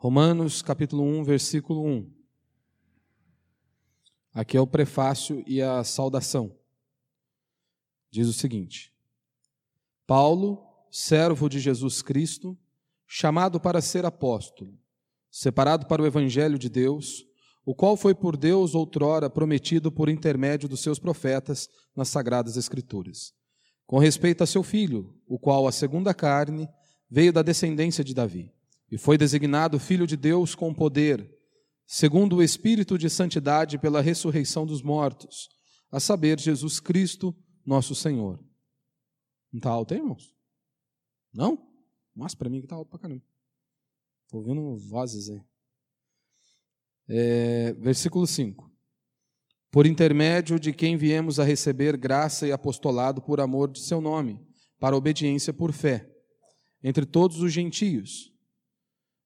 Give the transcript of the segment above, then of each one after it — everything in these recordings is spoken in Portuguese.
Romanos capítulo 1, versículo 1. Aqui é o prefácio e a saudação. Diz o seguinte: Paulo, servo de Jesus Cristo, chamado para ser apóstolo, separado para o evangelho de Deus, o qual foi por Deus outrora prometido por intermédio dos seus profetas nas sagradas escrituras, com respeito a seu filho, o qual a segunda carne veio da descendência de Davi e foi designado Filho de Deus com poder, segundo o Espírito de Santidade pela ressurreição dos mortos, a saber, Jesus Cristo, nosso Senhor. Não está alto aí, irmãos? Não? Mas para mim que está alto para caramba. Estou ouvindo vozes aí. É, versículo 5. Por intermédio de quem viemos a receber graça e apostolado por amor de seu nome, para obediência por fé, entre todos os gentios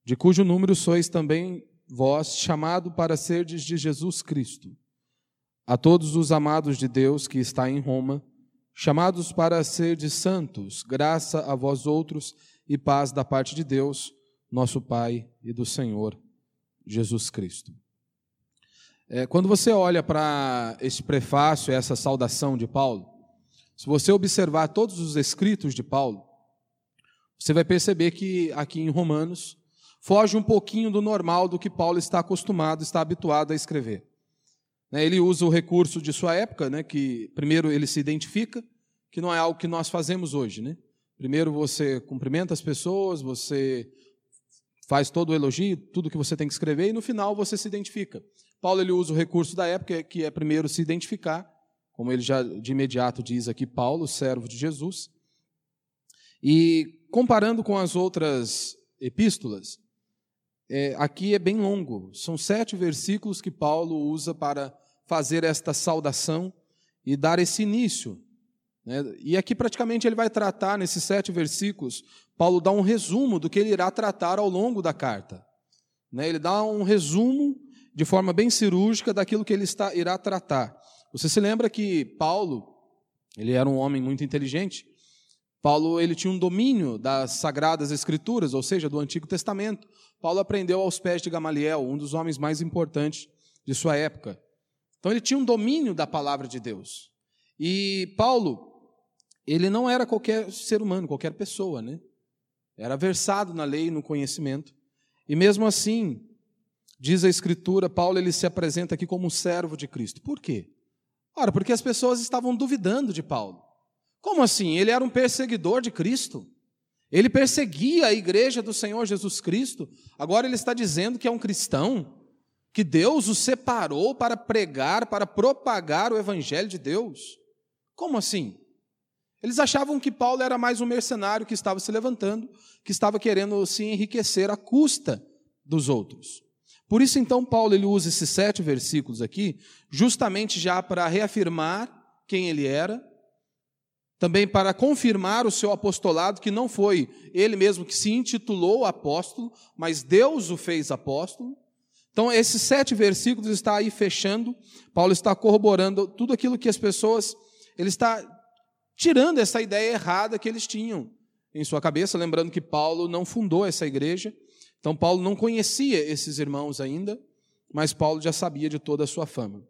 de cujo número sois também vós, chamado para serdes de Jesus Cristo. A todos os amados de Deus que está em Roma, chamados para serdes santos, graça a vós outros e paz da parte de Deus, nosso Pai e do Senhor Jesus Cristo. É, quando você olha para esse prefácio, essa saudação de Paulo, se você observar todos os escritos de Paulo, você vai perceber que aqui em Romanos, foge um pouquinho do normal do que Paulo está acostumado, está habituado a escrever. Né, ele usa o recurso de sua época, né, que primeiro ele se identifica, que não é algo que nós fazemos hoje. Né? Primeiro você cumprimenta as pessoas, você faz todo o elogio, tudo que você tem que escrever, e no final você se identifica. Paulo ele usa o recurso da época, que é primeiro se identificar, como ele já de imediato diz aqui, Paulo, servo de Jesus. E comparando com as outras epístolas, é, aqui é bem longo. São sete versículos que Paulo usa para fazer esta saudação e dar esse início. Né? E aqui praticamente ele vai tratar, nesses sete versículos, Paulo dá um resumo do que ele irá tratar ao longo da carta. Né? Ele dá um resumo de forma bem cirúrgica daquilo que ele está, irá tratar. Você se lembra que Paulo, ele era um homem muito inteligente, Paulo ele tinha um domínio das sagradas escrituras, ou seja, do Antigo Testamento. Paulo aprendeu aos pés de Gamaliel, um dos homens mais importantes de sua época. Então ele tinha um domínio da palavra de Deus. E Paulo, ele não era qualquer ser humano, qualquer pessoa, né? Era versado na lei e no conhecimento. E mesmo assim, diz a escritura, Paulo ele se apresenta aqui como um servo de Cristo. Por quê? Ora, porque as pessoas estavam duvidando de Paulo. Como assim? Ele era um perseguidor de Cristo. Ele perseguia a igreja do Senhor Jesus Cristo. Agora ele está dizendo que é um cristão, que Deus o separou para pregar, para propagar o evangelho de Deus. Como assim? Eles achavam que Paulo era mais um mercenário que estava se levantando, que estava querendo se enriquecer à custa dos outros. Por isso, então, Paulo ele usa esses sete versículos aqui, justamente já para reafirmar quem ele era, também para confirmar o seu apostolado, que não foi ele mesmo que se intitulou apóstolo, mas Deus o fez apóstolo. Então, esses sete versículos está aí fechando. Paulo está corroborando tudo aquilo que as pessoas, ele está tirando essa ideia errada que eles tinham em sua cabeça, lembrando que Paulo não fundou essa igreja. Então, Paulo não conhecia esses irmãos ainda, mas Paulo já sabia de toda a sua fama.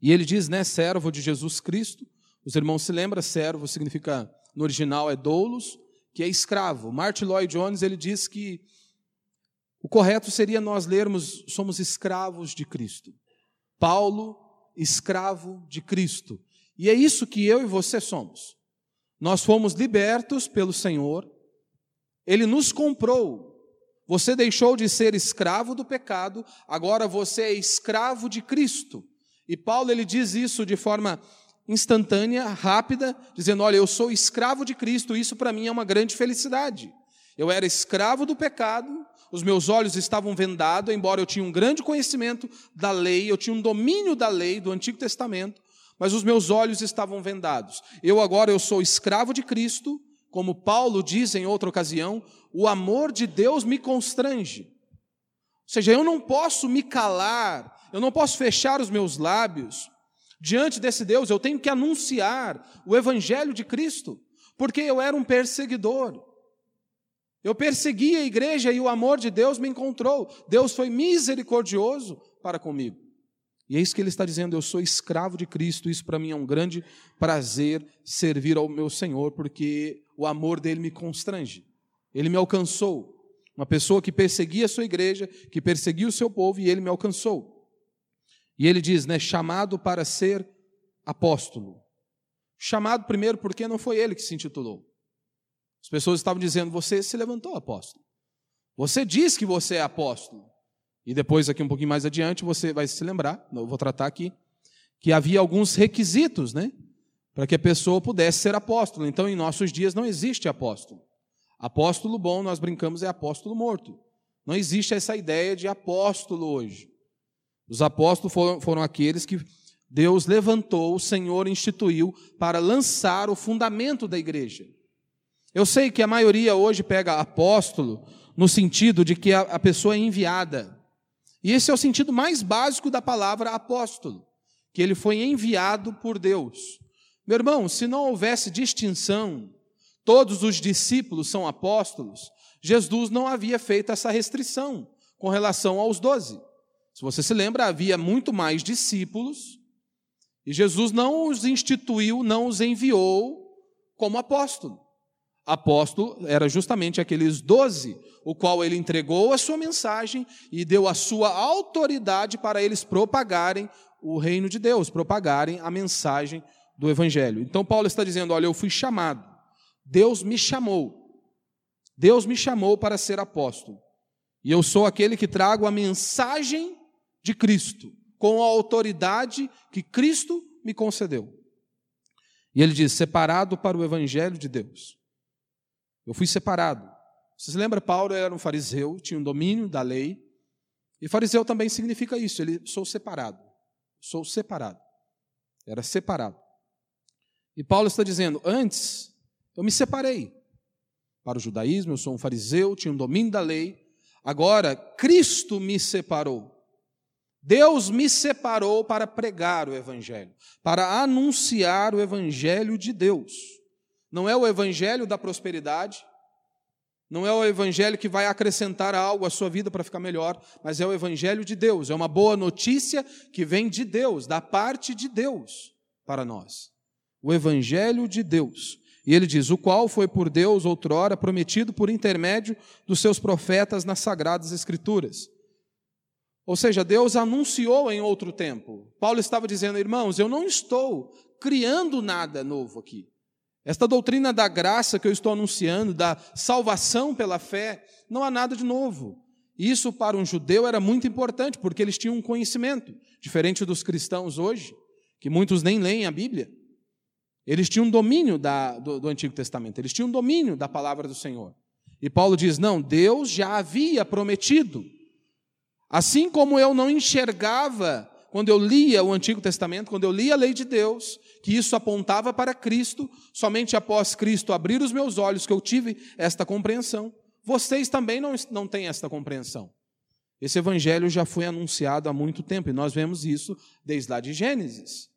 E ele diz, né, servo de Jesus Cristo, os irmãos se lembram, servo significa, no original é doulos, que é escravo. Martin Lloyd Jones ele diz que o correto seria nós lermos somos escravos de Cristo. Paulo, escravo de Cristo. E é isso que eu e você somos. Nós fomos libertos pelo Senhor, Ele nos comprou. Você deixou de ser escravo do pecado, agora você é escravo de Cristo. E Paulo ele diz isso de forma instantânea, rápida, dizendo: Olha, eu sou escravo de Cristo, isso para mim é uma grande felicidade. Eu era escravo do pecado, os meus olhos estavam vendados, embora eu tinha um grande conhecimento da lei, eu tinha um domínio da lei do Antigo Testamento, mas os meus olhos estavam vendados. Eu agora eu sou escravo de Cristo, como Paulo diz em outra ocasião, o amor de Deus me constrange. Ou seja, eu não posso me calar, eu não posso fechar os meus lábios Diante desse Deus, eu tenho que anunciar o Evangelho de Cristo, porque eu era um perseguidor. Eu persegui a igreja e o amor de Deus me encontrou. Deus foi misericordioso para comigo. E é isso que ele está dizendo: eu sou escravo de Cristo, isso para mim é um grande prazer servir ao meu Senhor, porque o amor dele me constrange. Ele me alcançou. Uma pessoa que perseguia a sua igreja, que perseguia o seu povo, e ele me alcançou. E ele diz, né, chamado para ser apóstolo. Chamado primeiro porque não foi ele que se intitulou. As pessoas estavam dizendo, você se levantou apóstolo. Você diz que você é apóstolo. E depois, aqui um pouquinho mais adiante, você vai se lembrar, eu vou tratar aqui, que havia alguns requisitos, né? Para que a pessoa pudesse ser apóstolo. Então, em nossos dias, não existe apóstolo. Apóstolo bom, nós brincamos, é apóstolo morto. Não existe essa ideia de apóstolo hoje. Os apóstolos foram, foram aqueles que Deus levantou, o Senhor instituiu para lançar o fundamento da igreja. Eu sei que a maioria hoje pega apóstolo no sentido de que a, a pessoa é enviada. E esse é o sentido mais básico da palavra apóstolo, que ele foi enviado por Deus. Meu irmão, se não houvesse distinção, todos os discípulos são apóstolos, Jesus não havia feito essa restrição com relação aos doze. Se você se lembra, havia muito mais discípulos, e Jesus não os instituiu, não os enviou como apóstolo. Apóstolo era justamente aqueles doze o qual ele entregou a sua mensagem e deu a sua autoridade para eles propagarem o reino de Deus, propagarem a mensagem do evangelho. Então Paulo está dizendo: "Olha, eu fui chamado. Deus me chamou. Deus me chamou para ser apóstolo. E eu sou aquele que trago a mensagem de Cristo, com a autoridade que Cristo me concedeu." E ele diz: "Separado para o evangelho de Deus." Eu fui separado. Você se lembra, Paulo era um fariseu, tinha um domínio da lei. E fariseu também significa isso, ele sou separado. Sou separado. Era separado. E Paulo está dizendo: antes eu me separei para o judaísmo, eu sou um fariseu, tinha um domínio da lei. Agora Cristo me separou. Deus me separou para pregar o evangelho, para anunciar o evangelho de Deus. Não é o evangelho da prosperidade, não é o evangelho que vai acrescentar algo à sua vida para ficar melhor, mas é o evangelho de Deus. É uma boa notícia que vem de Deus, da parte de Deus para nós. O evangelho de Deus. E ele diz: o qual foi por Deus outrora prometido por intermédio dos seus profetas nas sagradas escrituras. Ou seja, Deus anunciou em outro tempo. Paulo estava dizendo, irmãos, eu não estou criando nada novo aqui. Esta doutrina da graça que eu estou anunciando, da salvação pela fé, não há nada de novo. Isso para um judeu era muito importante, porque eles tinham um conhecimento, diferente dos cristãos hoje, que muitos nem leem a Bíblia. Eles tinham um domínio da, do, do Antigo Testamento, eles tinham um domínio da palavra do Senhor. E Paulo diz: não, Deus já havia prometido. Assim como eu não enxergava quando eu lia o Antigo Testamento, quando eu lia a lei de Deus, que isso apontava para Cristo, somente após Cristo abrir os meus olhos que eu tive esta compreensão. Vocês também não, não têm esta compreensão. Esse evangelho já foi anunciado há muito tempo e nós vemos isso desde lá de Gênesis.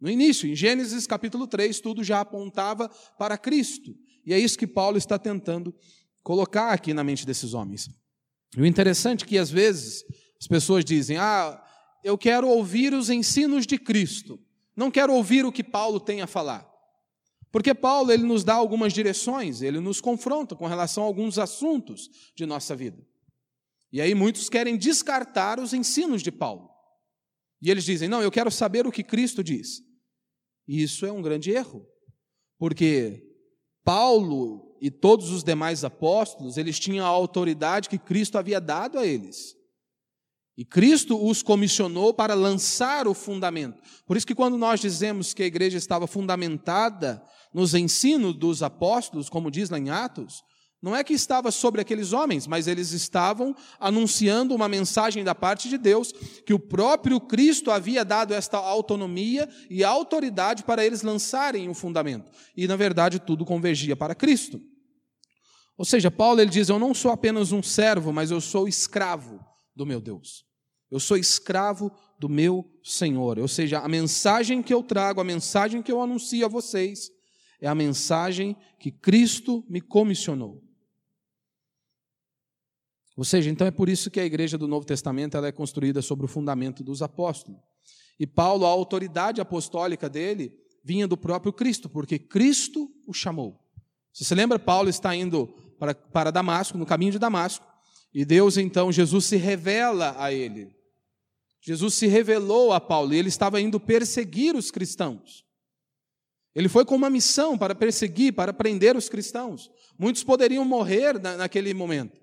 No início, em Gênesis capítulo 3, tudo já apontava para Cristo. E é isso que Paulo está tentando colocar aqui na mente desses homens. E o interessante é que às vezes as pessoas dizem: "Ah, eu quero ouvir os ensinos de Cristo. Não quero ouvir o que Paulo tem a falar. Porque Paulo ele nos dá algumas direções, ele nos confronta com relação a alguns assuntos de nossa vida. E aí muitos querem descartar os ensinos de Paulo. E eles dizem: "Não, eu quero saber o que Cristo diz". E isso é um grande erro. Porque Paulo e todos os demais apóstolos, eles tinham a autoridade que Cristo havia dado a eles. E Cristo os comissionou para lançar o fundamento. Por isso que quando nós dizemos que a igreja estava fundamentada nos ensinos dos apóstolos, como diz lá em Atos, não é que estava sobre aqueles homens, mas eles estavam anunciando uma mensagem da parte de Deus, que o próprio Cristo havia dado esta autonomia e autoridade para eles lançarem o fundamento. E na verdade tudo convergia para Cristo. Ou seja, Paulo ele diz: "Eu não sou apenas um servo, mas eu sou escravo do meu Deus. Eu sou escravo do meu Senhor. Ou seja, a mensagem que eu trago, a mensagem que eu anuncio a vocês, é a mensagem que Cristo me comissionou. Ou seja, então é por isso que a igreja do Novo Testamento ela é construída sobre o fundamento dos apóstolos. E Paulo, a autoridade apostólica dele, vinha do próprio Cristo, porque Cristo o chamou. Se você lembra, Paulo está indo para, para Damasco, no caminho de Damasco, e Deus então, Jesus se revela a ele. Jesus se revelou a Paulo e ele estava indo perseguir os cristãos. Ele foi com uma missão para perseguir, para prender os cristãos. Muitos poderiam morrer na, naquele momento.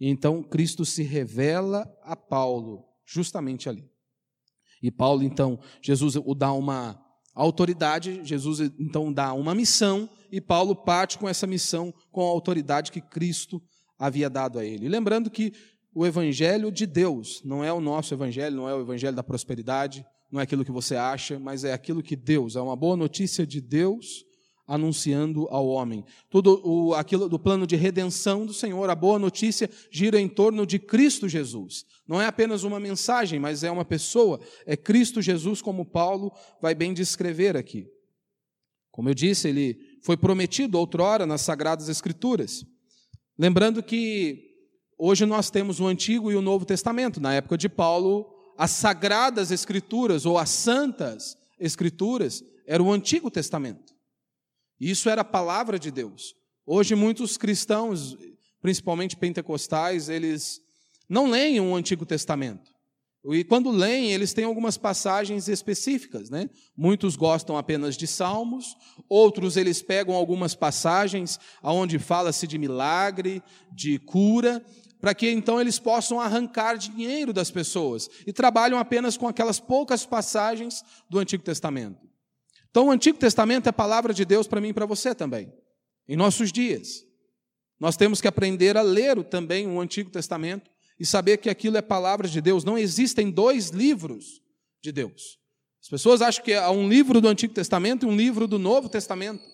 E então Cristo se revela a Paulo, justamente ali. E Paulo, então, Jesus o dá uma autoridade, Jesus então dá uma missão, e Paulo parte com essa missão com a autoridade que Cristo havia dado a ele. Lembrando que o evangelho de Deus não é o nosso evangelho, não é o evangelho da prosperidade, não é aquilo que você acha, mas é aquilo que Deus, é uma boa notícia de Deus anunciando ao homem. Tudo o, aquilo do plano de redenção do Senhor, a boa notícia gira em torno de Cristo Jesus. Não é apenas uma mensagem, mas é uma pessoa, é Cristo Jesus, como Paulo vai bem descrever aqui. Como eu disse, ele foi prometido outrora nas Sagradas Escrituras. Lembrando que hoje nós temos o Antigo e o Novo Testamento. Na época de Paulo, as Sagradas Escrituras ou as Santas Escrituras era o Antigo Testamento. Isso era a palavra de Deus. Hoje muitos cristãos, principalmente pentecostais, eles não leem o Antigo Testamento. E quando leem, eles têm algumas passagens específicas, né? Muitos gostam apenas de salmos, outros eles pegam algumas passagens aonde fala-se de milagre, de cura, para que então eles possam arrancar dinheiro das pessoas e trabalham apenas com aquelas poucas passagens do Antigo Testamento. Então, o Antigo Testamento é a palavra de Deus para mim e para você também, em nossos dias. Nós temos que aprender a ler também o Antigo Testamento e saber que aquilo é palavra de Deus. Não existem dois livros de Deus. As pessoas acham que há um livro do Antigo Testamento e um livro do Novo Testamento.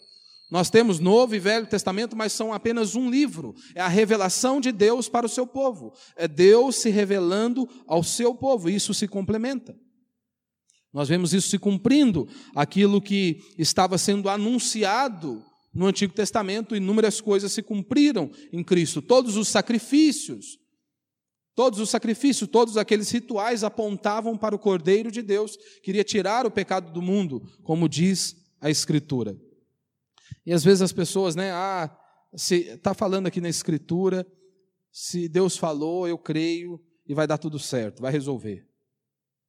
Nós temos Novo e Velho Testamento, mas são apenas um livro. É a revelação de Deus para o seu povo. É Deus se revelando ao seu povo. Isso se complementa. Nós vemos isso se cumprindo, aquilo que estava sendo anunciado no Antigo Testamento, inúmeras coisas se cumpriram em Cristo. Todos os sacrifícios, todos os sacrifícios, todos aqueles rituais apontavam para o Cordeiro de Deus, que queria tirar o pecado do mundo, como diz a Escritura. E às vezes as pessoas, né, ah, se está falando aqui na Escritura, se Deus falou, eu creio e vai dar tudo certo, vai resolver.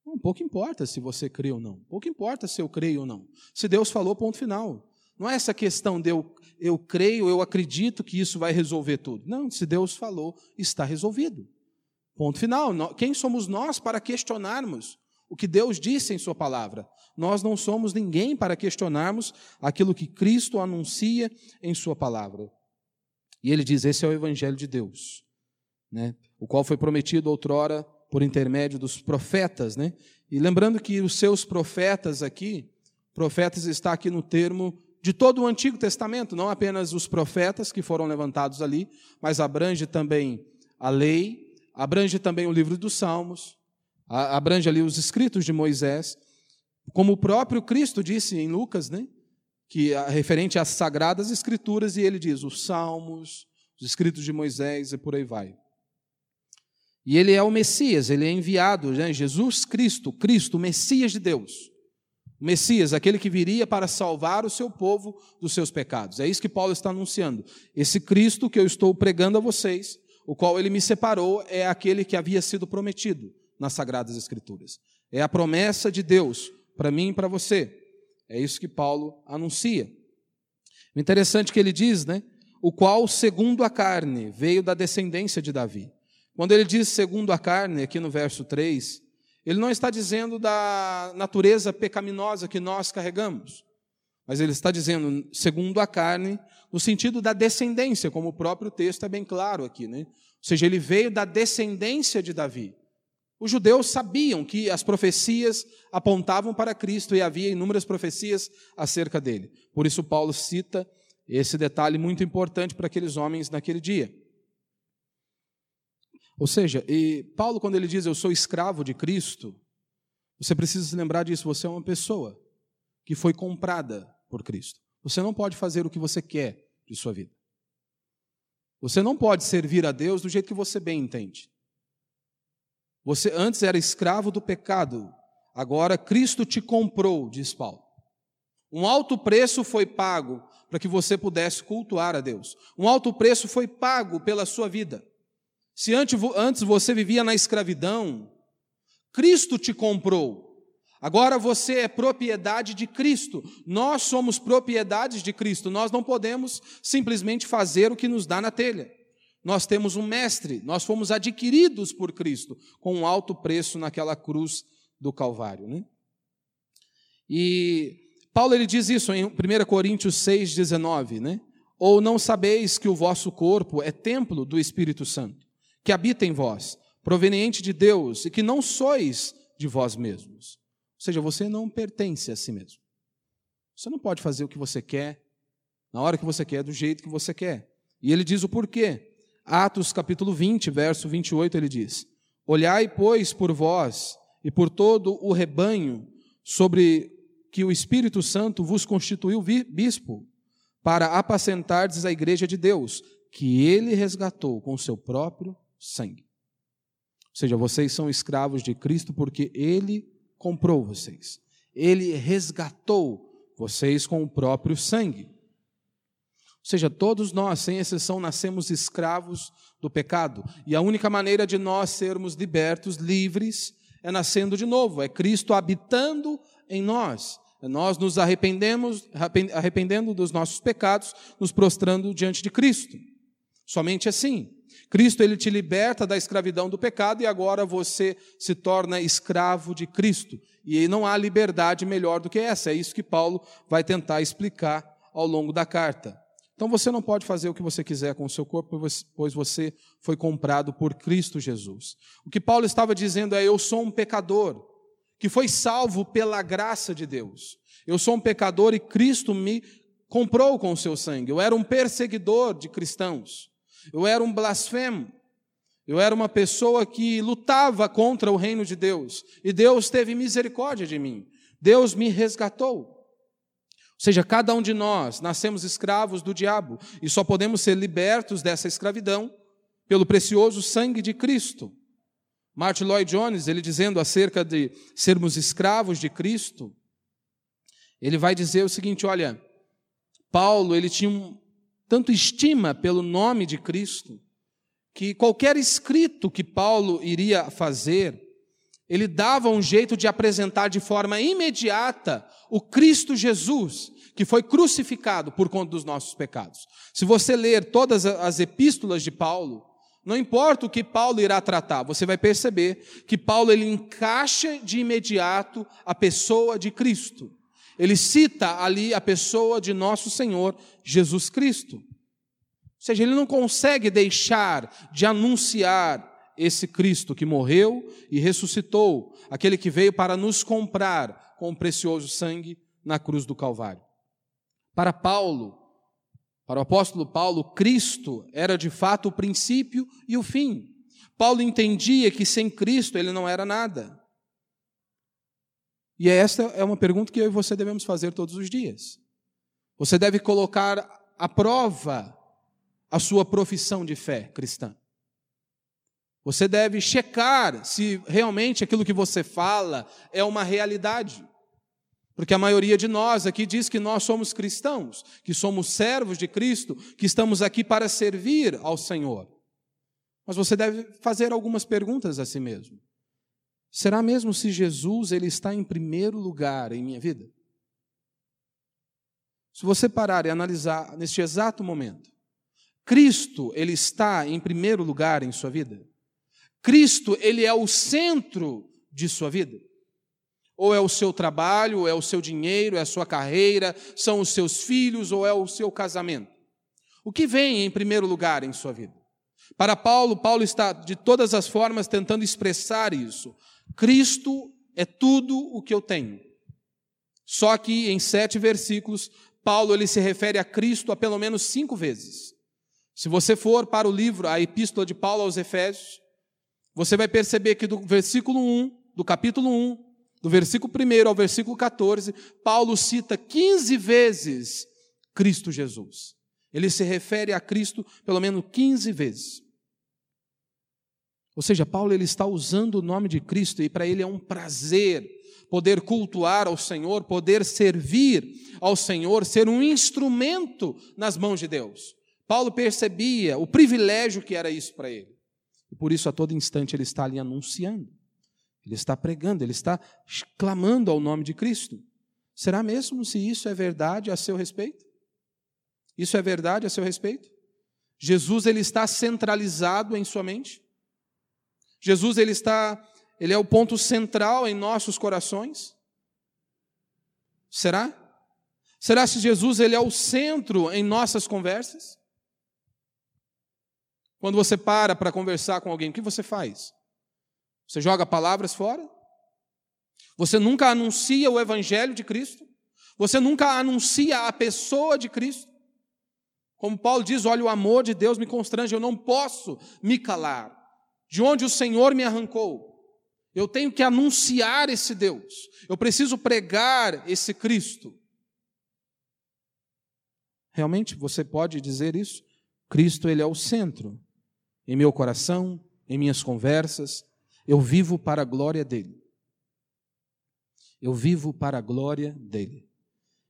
Um pouco importa se você crê ou não. Pouco importa se eu creio ou não. Se Deus falou, ponto final. Não é essa questão de eu, eu creio, eu acredito que isso vai resolver tudo. Não, se Deus falou, está resolvido. Ponto final. Quem somos nós para questionarmos o que Deus disse em Sua palavra? Nós não somos ninguém para questionarmos aquilo que Cristo anuncia em Sua palavra. E ele diz: esse é o Evangelho de Deus, né? o qual foi prometido outrora por intermédio dos profetas, né? E lembrando que os seus profetas aqui, profetas está aqui no termo de todo o Antigo Testamento, não apenas os profetas que foram levantados ali, mas abrange também a lei, abrange também o livro dos Salmos, abrange ali os escritos de Moisés, como o próprio Cristo disse em Lucas, né? Que é referente às sagradas escrituras e ele diz os Salmos, os escritos de Moisés e por aí vai. E ele é o Messias, ele é enviado, né? Jesus Cristo, Cristo, Messias de Deus. O Messias, aquele que viria para salvar o seu povo dos seus pecados. É isso que Paulo está anunciando. Esse Cristo que eu estou pregando a vocês, o qual ele me separou, é aquele que havia sido prometido nas Sagradas Escrituras. É a promessa de Deus para mim e para você. É isso que Paulo anuncia. Interessante é que ele diz, né? O qual, segundo a carne, veio da descendência de Davi. Quando ele diz segundo a carne, aqui no verso 3, ele não está dizendo da natureza pecaminosa que nós carregamos, mas ele está dizendo segundo a carne, no sentido da descendência, como o próprio texto é bem claro aqui, né? Ou seja, ele veio da descendência de Davi. Os judeus sabiam que as profecias apontavam para Cristo e havia inúmeras profecias acerca dele. Por isso, Paulo cita esse detalhe muito importante para aqueles homens naquele dia. Ou seja, e Paulo, quando ele diz eu sou escravo de Cristo, você precisa se lembrar disso, você é uma pessoa que foi comprada por Cristo. Você não pode fazer o que você quer de sua vida. Você não pode servir a Deus do jeito que você bem entende. Você antes era escravo do pecado, agora Cristo te comprou, diz Paulo. Um alto preço foi pago para que você pudesse cultuar a Deus. Um alto preço foi pago pela sua vida. Se antes você vivia na escravidão, Cristo te comprou. Agora você é propriedade de Cristo. Nós somos propriedades de Cristo. Nós não podemos simplesmente fazer o que nos dá na telha. Nós temos um mestre, nós fomos adquiridos por Cristo com um alto preço naquela cruz do Calvário. Né? E Paulo ele diz isso em 1 Coríntios 6,19, né? Ou não sabeis que o vosso corpo é templo do Espírito Santo, que habita em vós, proveniente de Deus, e que não sois de vós mesmos. Ou seja, você não pertence a si mesmo. Você não pode fazer o que você quer, na hora que você quer, do jeito que você quer. E ele diz o porquê. Atos capítulo 20, verso 28, ele diz: Olhai, pois, por vós e por todo o rebanho sobre que o Espírito Santo vos constituiu bispo, para apacentardes a igreja de Deus, que ele resgatou com o seu próprio sangue. Ou seja, vocês são escravos de Cristo porque ele comprou vocês. Ele resgatou vocês com o próprio sangue. Ou seja, todos nós, sem exceção, nascemos escravos do pecado. E a única maneira de nós sermos libertos, livres, é nascendo de novo, é Cristo habitando em nós. É nós nos arrependemos, arrependendo dos nossos pecados, nos prostrando diante de Cristo. Somente assim. Cristo ele te liberta da escravidão do pecado e agora você se torna escravo de Cristo. E não há liberdade melhor do que essa. É isso que Paulo vai tentar explicar ao longo da carta. Então você não pode fazer o que você quiser com o seu corpo, pois você foi comprado por Cristo Jesus. O que Paulo estava dizendo é: eu sou um pecador que foi salvo pela graça de Deus. Eu sou um pecador e Cristo me comprou com o seu sangue. Eu era um perseguidor de cristãos. Eu era um blasfemo. Eu era uma pessoa que lutava contra o reino de Deus. E Deus teve misericórdia de mim. Deus me resgatou. Ou seja, cada um de nós nascemos escravos do diabo e só podemos ser libertos dessa escravidão pelo precioso sangue de Cristo. Martin Lloyd Jones, ele dizendo acerca de sermos escravos de Cristo, ele vai dizer o seguinte: olha, Paulo, ele tinha um, tanto estima pelo nome de Cristo, que qualquer escrito que Paulo iria fazer, ele dava um jeito de apresentar de forma imediata o Cristo Jesus, que foi crucificado por conta dos nossos pecados. Se você ler todas as epístolas de Paulo, não importa o que Paulo irá tratar, você vai perceber que Paulo ele encaixa de imediato a pessoa de Cristo. Ele cita ali a pessoa de nosso Senhor Jesus Cristo. Ou seja, ele não consegue deixar de anunciar esse Cristo que morreu e ressuscitou, aquele que veio para nos comprar com o precioso sangue na cruz do Calvário. Para Paulo, para o apóstolo Paulo, Cristo era de fato o princípio e o fim. Paulo entendia que sem Cristo ele não era nada. E esta é uma pergunta que eu e você devemos fazer todos os dias. Você deve colocar à prova a sua profissão de fé cristã. Você deve checar se realmente aquilo que você fala é uma realidade. Porque a maioria de nós aqui diz que nós somos cristãos, que somos servos de Cristo, que estamos aqui para servir ao Senhor. Mas você deve fazer algumas perguntas a si mesmo. Será mesmo se Jesus ele está em primeiro lugar em minha vida? Se você parar e analisar neste exato momento, Cristo ele está em primeiro lugar em sua vida? Cristo ele é o centro de sua vida? Ou é o seu trabalho, ou é o seu dinheiro, é a sua carreira, são os seus filhos, ou é o seu casamento? O que vem em primeiro lugar em sua vida? Para Paulo, Paulo está de todas as formas tentando expressar isso. Cristo é tudo o que eu tenho. Só que em sete versículos, Paulo ele se refere a Cristo a pelo menos cinco vezes. Se você for para o livro, a Epístola de Paulo aos Efésios, você vai perceber que do versículo 1, do capítulo 1, do versículo 1 ao versículo 14, Paulo cita 15 vezes Cristo Jesus. Ele se refere a Cristo pelo menos 15 vezes. Ou seja, Paulo ele está usando o nome de Cristo e para ele é um prazer poder cultuar ao Senhor, poder servir ao Senhor, ser um instrumento nas mãos de Deus. Paulo percebia o privilégio que era isso para ele. E por isso, a todo instante, ele está ali anunciando, ele está pregando, ele está clamando ao nome de Cristo. Será mesmo se isso é verdade a seu respeito? Isso é verdade a seu respeito? Jesus ele está centralizado em sua mente? Jesus ele está, ele é o ponto central em nossos corações? Será? Será se Jesus ele é o centro em nossas conversas? Quando você para para conversar com alguém, o que você faz? Você joga palavras fora? Você nunca anuncia o evangelho de Cristo? Você nunca anuncia a pessoa de Cristo? Como Paulo diz, olha, o amor de Deus me constrange, eu não posso me calar. De onde o Senhor me arrancou. Eu tenho que anunciar esse Deus. Eu preciso pregar esse Cristo. Realmente você pode dizer isso? Cristo ele é o centro em meu coração, em minhas conversas. Eu vivo para a glória dele. Eu vivo para a glória dele.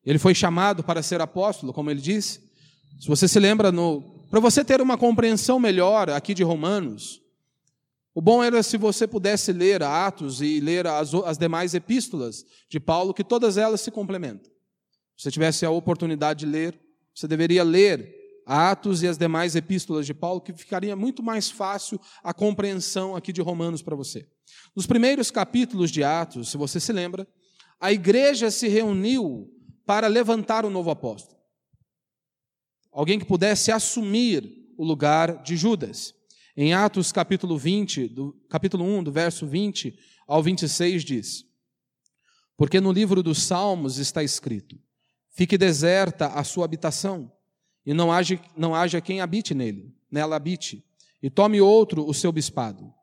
Ele foi chamado para ser apóstolo, como ele disse. Se você se lembra, para você ter uma compreensão melhor aqui de Romanos, o bom era se você pudesse ler Atos e ler as, as demais epístolas de Paulo, que todas elas se complementam. Se você tivesse a oportunidade de ler, você deveria ler Atos e as demais epístolas de Paulo, que ficaria muito mais fácil a compreensão aqui de Romanos para você. Nos primeiros capítulos de Atos, se você se lembra, a igreja se reuniu para levantar o novo apóstolo. Alguém que pudesse assumir o lugar de Judas. Em Atos capítulo 20, do capítulo 1, do verso 20 ao 26 diz: Porque no livro dos Salmos está escrito: Fique deserta a sua habitação, e não haja, não haja quem habite nele, nela habite, e tome outro o seu bispado.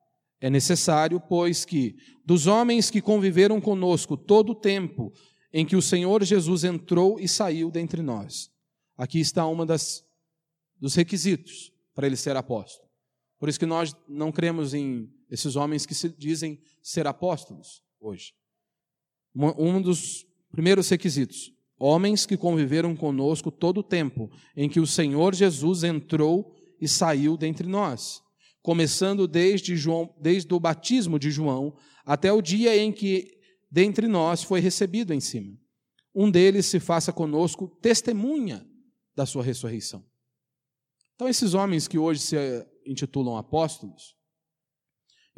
É necessário, pois, que dos homens que conviveram conosco todo o tempo em que o Senhor Jesus entrou e saiu dentre nós. Aqui está uma das dos requisitos para ele ser apóstolo. Por isso que nós não cremos em esses homens que se dizem ser apóstolos hoje. Um dos primeiros requisitos: homens que conviveram conosco todo o tempo em que o Senhor Jesus entrou e saiu dentre nós, começando desde, João, desde o batismo de João até o dia em que dentre nós foi recebido em cima. Um deles se faça conosco testemunha da sua ressurreição. Então, esses homens que hoje se intitulam apóstolos,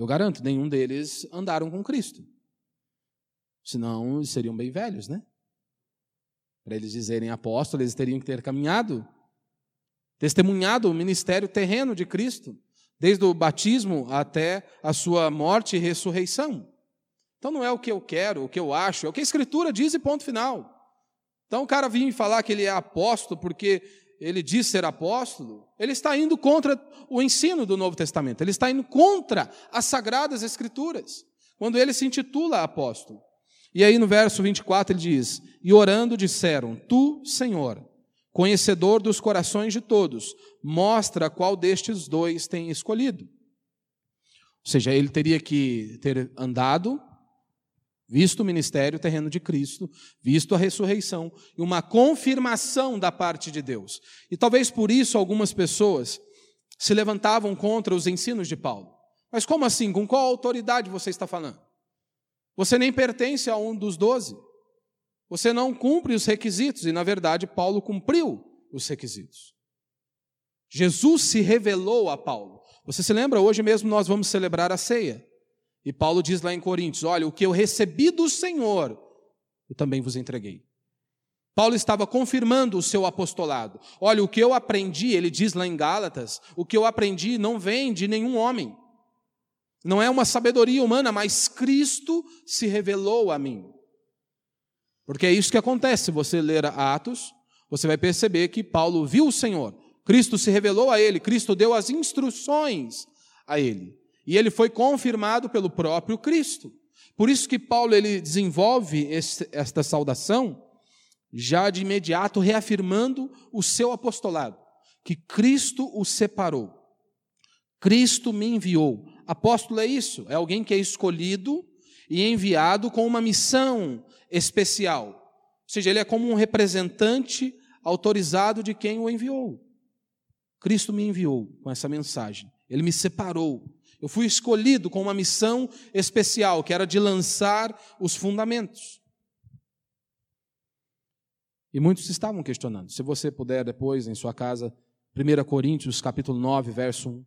eu garanto, nenhum deles andaram com Cristo. Senão, seriam bem velhos, né? Para eles dizerem apóstolos, eles teriam que ter caminhado, testemunhado o ministério terreno de Cristo, desde o batismo até a sua morte e ressurreição. Então não é o que eu quero, o que eu acho, é o que a Escritura diz e ponto final. Então o cara vir falar que ele é apóstolo porque ele diz ser apóstolo, ele está indo contra o ensino do Novo Testamento, ele está indo contra as sagradas Escrituras, quando ele se intitula apóstolo. E aí no verso 24 ele diz: E orando disseram: Tu, Senhor, conhecedor dos corações de todos, mostra qual destes dois tem escolhido. Ou seja, ele teria que ter andado, visto o ministério terreno de Cristo, visto a ressurreição e uma confirmação da parte de Deus. E talvez por isso algumas pessoas se levantavam contra os ensinos de Paulo. Mas como assim? Com qual autoridade você está falando? Você nem pertence a um dos doze. Você não cumpre os requisitos, e na verdade Paulo cumpriu os requisitos. Jesus se revelou a Paulo. Você se lembra? Hoje mesmo nós vamos celebrar a ceia. E Paulo diz lá em Coríntios: Olha, o que eu recebi do Senhor, eu também vos entreguei. Paulo estava confirmando o seu apostolado. Olha, o que eu aprendi, ele diz lá em Gálatas, o que eu aprendi não vem de nenhum homem. Não é uma sabedoria humana, mas Cristo se revelou a mim. Porque é isso que acontece. Se você ler Atos, você vai perceber que Paulo viu o Senhor. Cristo se revelou a ele, Cristo deu as instruções a ele. E ele foi confirmado pelo próprio Cristo. Por isso que Paulo ele desenvolve este, esta saudação já de imediato reafirmando o seu apostolado. que Cristo o separou. Cristo me enviou. Apóstolo é isso, é alguém que é escolhido e enviado com uma missão especial. Ou seja, ele é como um representante autorizado de quem o enviou. Cristo me enviou com essa mensagem. Ele me separou. Eu fui escolhido com uma missão especial, que era de lançar os fundamentos. E muitos estavam questionando. Se você puder depois em sua casa, 1 Coríntios, capítulo 9, verso 1,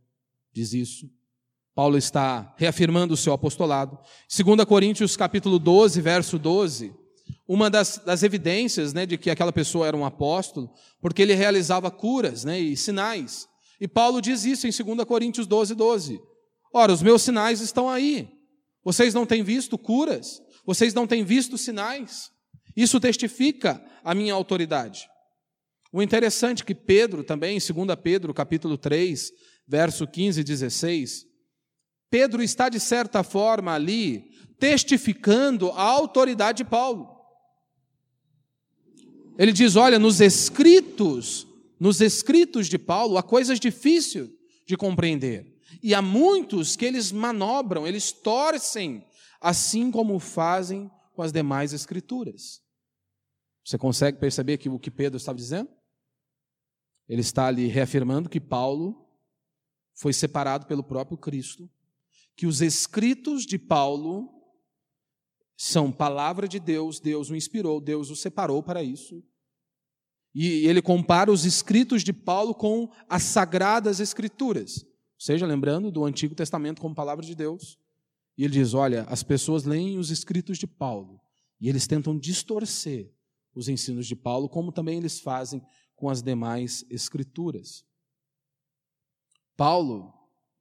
diz isso. Paulo está reafirmando o seu apostolado. 2 Coríntios, capítulo 12, verso 12, uma das, das evidências né, de que aquela pessoa era um apóstolo, porque ele realizava curas né, e sinais. E Paulo diz isso em 2 Coríntios 12, 12. Ora, os meus sinais estão aí. Vocês não têm visto curas? Vocês não têm visto sinais? Isso testifica a minha autoridade. O interessante é que Pedro também, em 2 Pedro, capítulo 3, verso 15 e 16, Pedro está de certa forma ali testificando a autoridade de Paulo. Ele diz: "Olha, nos escritos, nos escritos de Paulo há coisas difíceis de compreender. E há muitos que eles manobram, eles torcem, assim como fazem com as demais escrituras. Você consegue perceber que o que Pedro estava dizendo? Ele está ali reafirmando que Paulo foi separado pelo próprio Cristo, que os escritos de Paulo são palavra de Deus, Deus o inspirou, Deus o separou para isso. E ele compara os escritos de Paulo com as sagradas escrituras seja, lembrando do Antigo Testamento como palavra de Deus. E ele diz: olha, as pessoas leem os escritos de Paulo e eles tentam distorcer os ensinos de Paulo, como também eles fazem com as demais escrituras. Paulo,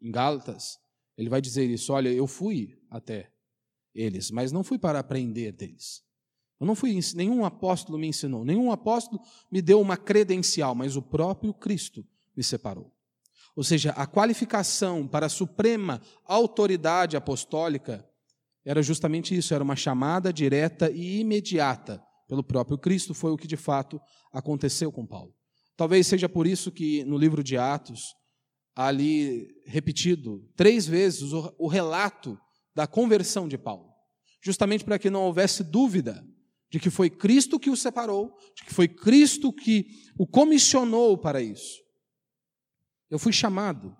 em Gálatas, ele vai dizer isso: olha, eu fui até eles, mas não fui para aprender deles. Eu não fui, nenhum apóstolo me ensinou, nenhum apóstolo me deu uma credencial, mas o próprio Cristo me separou. Ou seja, a qualificação para a suprema autoridade apostólica era justamente isso, era uma chamada direta e imediata pelo próprio Cristo, foi o que de fato aconteceu com Paulo. Talvez seja por isso que no livro de Atos, ali repetido três vezes o, relato da conversão de Paulo, justamente para que não houvesse dúvida de que foi Cristo que o separou, de que foi Cristo que o comissionou para isso. Eu fui chamado,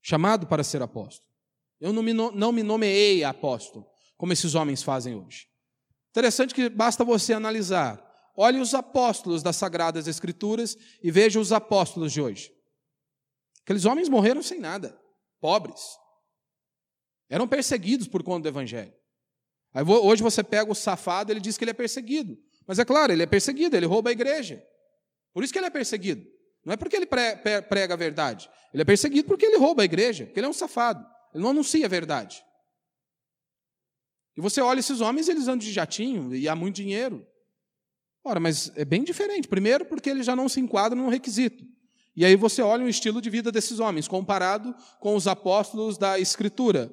chamado para ser apóstolo. Eu não me, não me nomeei apóstolo, como esses homens fazem hoje. Interessante que basta você analisar. Olhe os apóstolos das Sagradas Escrituras e veja os apóstolos de hoje. Aqueles homens morreram sem nada, pobres. Eram perseguidos por conta do Evangelho. Aí, hoje você pega o safado, ele diz que ele é perseguido. Mas é claro, ele é perseguido, ele rouba a igreja. Por isso que ele é perseguido. Não é porque ele prega a verdade. Ele é perseguido porque ele rouba a igreja, porque ele é um safado. Ele não anuncia a verdade. E você olha esses homens, eles andam de jatinho e há muito dinheiro. Ora, mas é bem diferente. Primeiro, porque eles já não se enquadram no requisito. E aí você olha o estilo de vida desses homens, comparado com os apóstolos da Escritura.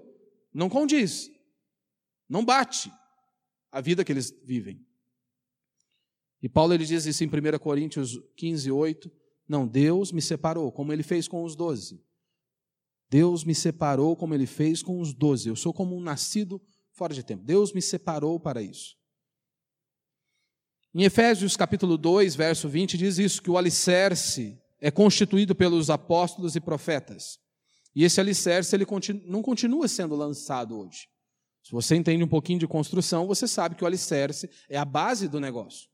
Não condiz. Não bate a vida que eles vivem. E Paulo ele diz isso em 1 Coríntios 15, 8. Não, Deus me separou, como ele fez com os doze. Deus me separou como ele fez com os doze. Eu sou como um nascido fora de tempo. Deus me separou para isso. Em Efésios capítulo 2, verso 20, diz isso: que o alicerce é constituído pelos apóstolos e profetas. E esse alicerce ele não continua sendo lançado hoje. Se você entende um pouquinho de construção, você sabe que o alicerce é a base do negócio.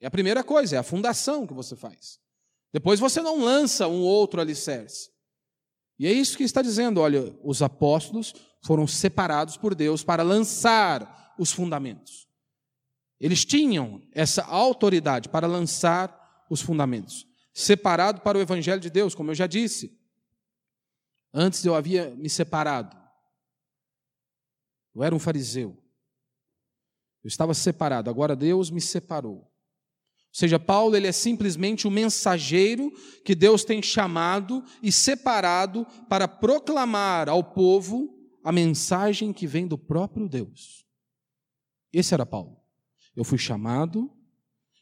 É a primeira coisa, é a fundação que você faz. Depois você não lança um outro alicerce. E é isso que está dizendo: olha, os apóstolos foram separados por Deus para lançar os fundamentos. Eles tinham essa autoridade para lançar os fundamentos. Separado para o evangelho de Deus, como eu já disse. Antes eu havia me separado. Eu era um fariseu. Eu estava separado, agora Deus me separou. Ou seja, Paulo ele é simplesmente o mensageiro que Deus tem chamado e separado para proclamar ao povo a mensagem que vem do próprio Deus. Esse era Paulo. Eu fui chamado,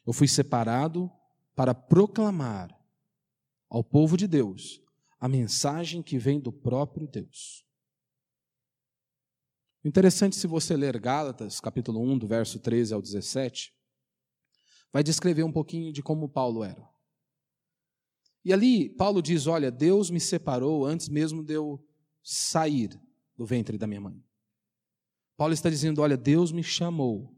eu fui separado para proclamar ao povo de Deus a mensagem que vem do próprio Deus. Interessante se você ler Gálatas, capítulo 1, do verso 13 ao 17, vai descrever um pouquinho de como Paulo era. E ali, Paulo diz: Olha, Deus me separou antes mesmo de eu sair do ventre da minha mãe. Paulo está dizendo: Olha, Deus me chamou,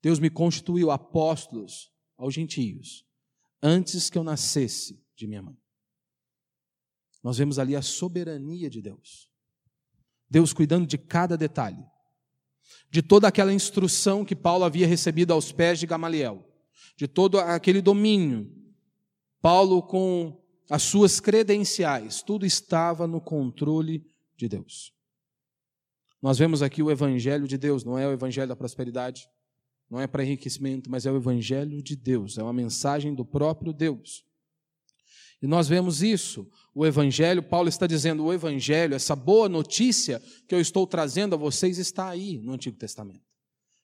Deus me constituiu apóstolos aos gentios, antes que eu nascesse de minha mãe. Nós vemos ali a soberania de Deus. Deus cuidando de cada detalhe, de toda aquela instrução que Paulo havia recebido aos pés de Gamaliel, de todo aquele domínio. Paulo, com as suas credenciais, tudo estava no controle de Deus. Nós vemos aqui o Evangelho de Deus, não é o Evangelho da prosperidade, não é para enriquecimento, mas é o Evangelho de Deus, é uma mensagem do próprio Deus. E nós vemos isso, o Evangelho, Paulo está dizendo: o Evangelho, essa boa notícia que eu estou trazendo a vocês, está aí no Antigo Testamento.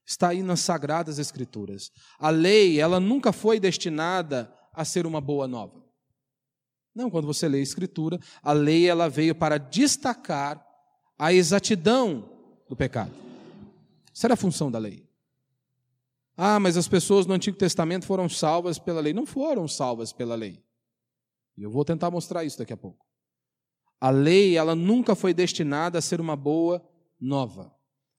Está aí nas Sagradas Escrituras. A lei, ela nunca foi destinada a ser uma boa nova. Não, quando você lê a Escritura, a lei ela veio para destacar a exatidão do pecado. Essa era a função da lei. Ah, mas as pessoas no Antigo Testamento foram salvas pela lei. Não foram salvas pela lei. E eu vou tentar mostrar isso daqui a pouco. A lei, ela nunca foi destinada a ser uma boa nova.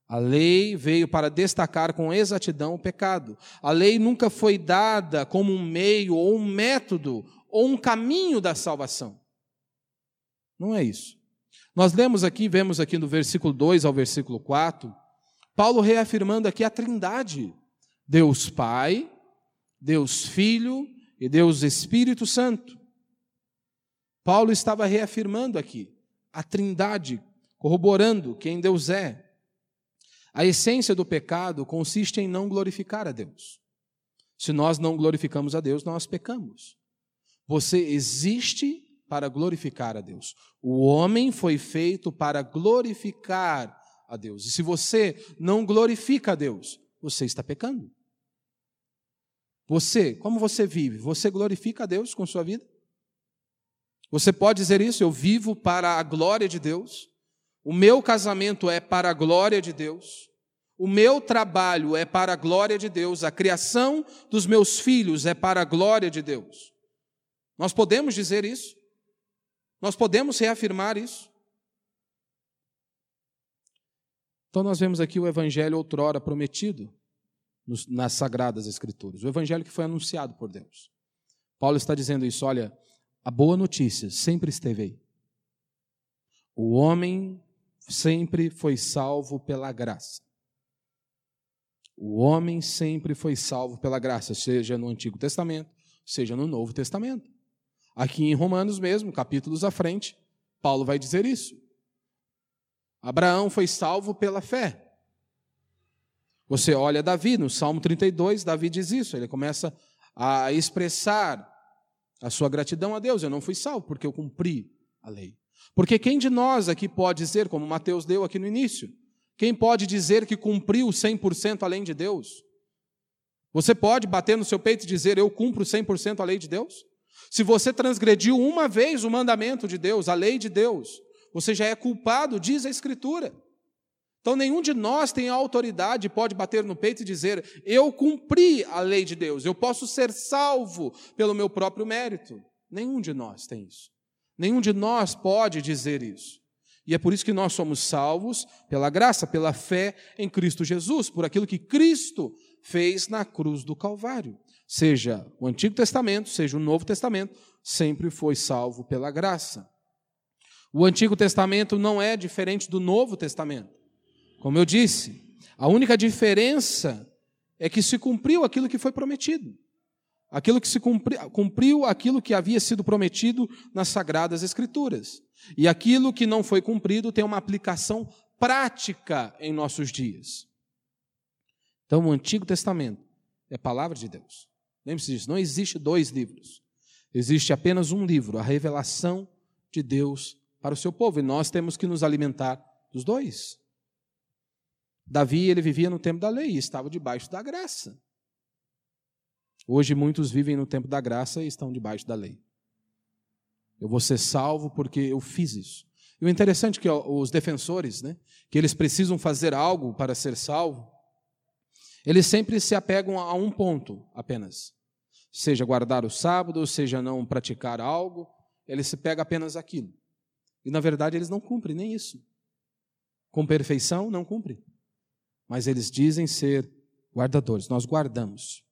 A lei veio para destacar com exatidão o pecado. A lei nunca foi dada como um meio ou um método ou um caminho da salvação. Não é isso. Nós lemos aqui, vemos aqui no versículo 2 ao versículo 4, Paulo reafirmando aqui a Trindade: Deus Pai, Deus Filho e Deus Espírito Santo. Paulo estava reafirmando aqui a trindade, corroborando quem Deus é. A essência do pecado consiste em não glorificar a Deus. Se nós não glorificamos a Deus, nós pecamos. Você existe para glorificar a Deus. O homem foi feito para glorificar a Deus. E se você não glorifica a Deus, você está pecando. Você, como você vive? Você glorifica a Deus com sua vida? Você pode dizer isso? Eu vivo para a glória de Deus. O meu casamento é para a glória de Deus. O meu trabalho é para a glória de Deus. A criação dos meus filhos é para a glória de Deus. Nós podemos dizer isso? Nós podemos reafirmar isso? Então, nós vemos aqui o evangelho outrora prometido nas Sagradas Escrituras, o evangelho que foi anunciado por Deus. Paulo está dizendo isso: olha, a boa notícia sempre esteve aí. O homem sempre foi salvo pela graça. O homem sempre foi salvo pela graça, seja no Antigo Testamento, seja no Novo Testamento. Aqui em Romanos mesmo, capítulos à frente, Paulo vai dizer isso. Abraão foi salvo pela fé. Você olha Davi, no Salmo 32, Davi diz isso, ele começa a expressar a sua gratidão a Deus. Eu não fui salvo porque eu cumpri a lei. Porque quem de nós aqui pode dizer, como Mateus deu aqui no início, quem pode dizer que cumpriu 100% a lei de Deus? Você pode bater no seu peito e dizer, eu cumpro 100% a lei de Deus? Se você transgrediu uma vez o mandamento de Deus, a lei de Deus, você já é culpado, diz a Escritura. Então, nenhum de nós tem autoridade, pode bater no peito e dizer: Eu cumpri a lei de Deus, eu posso ser salvo pelo meu próprio mérito. Nenhum de nós tem isso. Nenhum de nós pode dizer isso. E é por isso que nós somos salvos pela graça, pela fé em Cristo Jesus, por aquilo que Cristo fez na cruz do Calvário. Seja o Antigo Testamento, seja o Novo Testamento, sempre foi salvo pela graça. O Antigo Testamento não é diferente do Novo Testamento. Como eu disse, a única diferença é que se cumpriu aquilo que foi prometido. Aquilo que se cumpriu, cumpriu aquilo que havia sido prometido nas sagradas escrituras. E aquilo que não foi cumprido tem uma aplicação prática em nossos dias. Então, o Antigo Testamento é palavra de Deus. Lembre-se disso, não existe dois livros. Existe apenas um livro, a revelação de Deus para o seu povo, e nós temos que nos alimentar dos dois. Davi, ele vivia no tempo da lei e estava debaixo da graça. Hoje muitos vivem no tempo da graça e estão debaixo da lei. Eu vou ser salvo porque eu fiz isso. E o interessante é que os defensores, né, que eles precisam fazer algo para ser salvo, eles sempre se apegam a um ponto apenas. Seja guardar o sábado, seja não praticar algo, ele se pega apenas aquilo. E na verdade eles não cumprem nem isso. Com perfeição, não cumprem. Mas eles dizem ser guardadores, nós guardamos.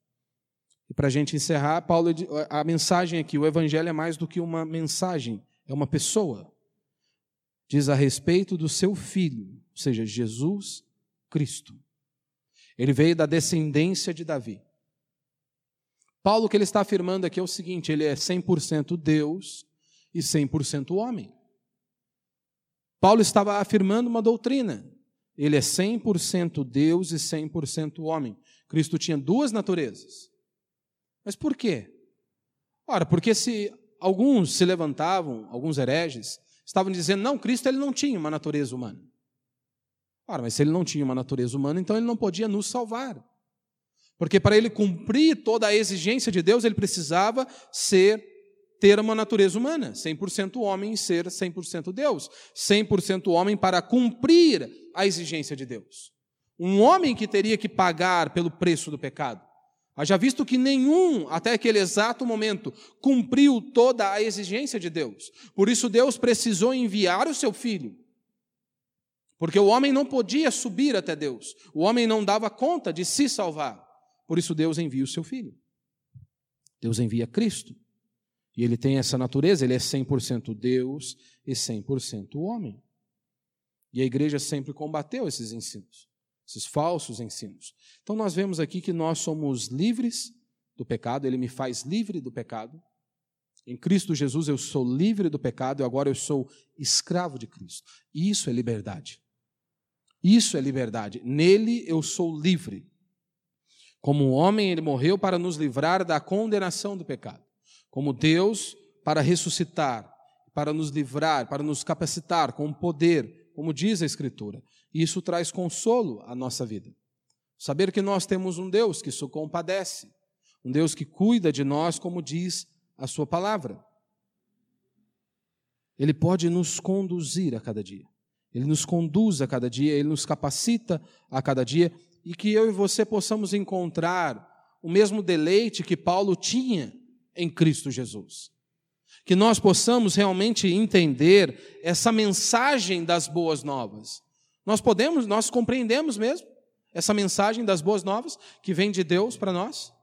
E para a gente encerrar, Paulo, a mensagem aqui, o Evangelho é mais do que uma mensagem, é uma pessoa. Diz a respeito do seu filho, ou seja, Jesus Cristo. Ele veio da descendência de Davi. Paulo, o que ele está afirmando aqui é o seguinte: ele é 100% Deus e 100% homem. Paulo estava afirmando uma doutrina. Ele é 100% Deus e 100% homem. Cristo tinha duas naturezas. Mas por quê? Ora, porque se alguns se levantavam, alguns hereges, estavam dizendo, não, Cristo ele não tinha uma natureza humana. Ora, mas se ele não tinha uma natureza humana, então ele não podia nos salvar. Porque para ele cumprir toda a exigência de Deus, ele precisava ser ter uma natureza humana, 100% homem e ser 100% Deus, 100% homem para cumprir a exigência de Deus. Um homem que teria que pagar pelo preço do pecado. Haja visto que nenhum, até aquele exato momento, cumpriu toda a exigência de Deus. Por isso Deus precisou enviar o seu filho. Porque o homem não podia subir até Deus. O homem não dava conta de se salvar. Por isso Deus envia o seu filho. Deus envia Cristo. E ele tem essa natureza, ele é 100% Deus e 100% homem. E a igreja sempre combateu esses ensinos, esses falsos ensinos. Então nós vemos aqui que nós somos livres do pecado, ele me faz livre do pecado. Em Cristo Jesus eu sou livre do pecado e agora eu sou escravo de Cristo. Isso é liberdade. Isso é liberdade. Nele eu sou livre. Como homem, ele morreu para nos livrar da condenação do pecado como Deus para ressuscitar, para nos livrar, para nos capacitar com poder, como diz a Escritura. E isso traz consolo à nossa vida. Saber que nós temos um Deus que se compadece, um Deus que cuida de nós, como diz a Sua palavra. Ele pode nos conduzir a cada dia. Ele nos conduz a cada dia, ele nos capacita a cada dia e que eu e você possamos encontrar o mesmo deleite que Paulo tinha em Cristo Jesus. Que nós possamos realmente entender essa mensagem das boas novas. Nós podemos, nós compreendemos mesmo essa mensagem das boas novas que vem de Deus para nós?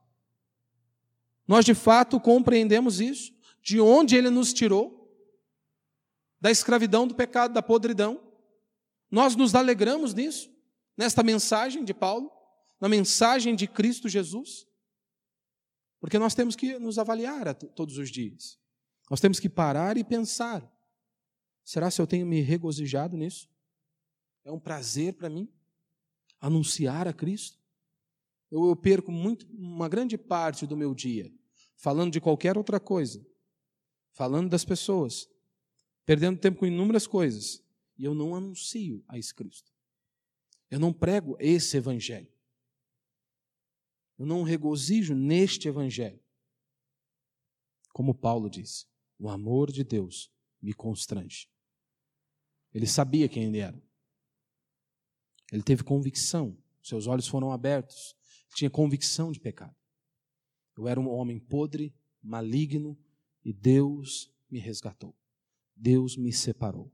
Nós de fato compreendemos isso, de onde ele nos tirou, da escravidão, do pecado, da podridão. Nós nos alegramos nisso, nesta mensagem de Paulo, na mensagem de Cristo Jesus. Porque nós temos que nos avaliar todos os dias. Nós temos que parar e pensar: será se eu tenho me regozijado nisso? É um prazer para mim anunciar a Cristo? Eu, eu perco muito, uma grande parte do meu dia falando de qualquer outra coisa, falando das pessoas, perdendo tempo com inúmeras coisas, e eu não anuncio a esse Cristo. Eu não prego esse evangelho. Eu não regozijo neste evangelho. Como Paulo disse, o amor de Deus me constrange. Ele sabia quem ele era. Ele teve convicção, seus olhos foram abertos, tinha convicção de pecado. Eu era um homem podre, maligno, e Deus me resgatou. Deus me separou.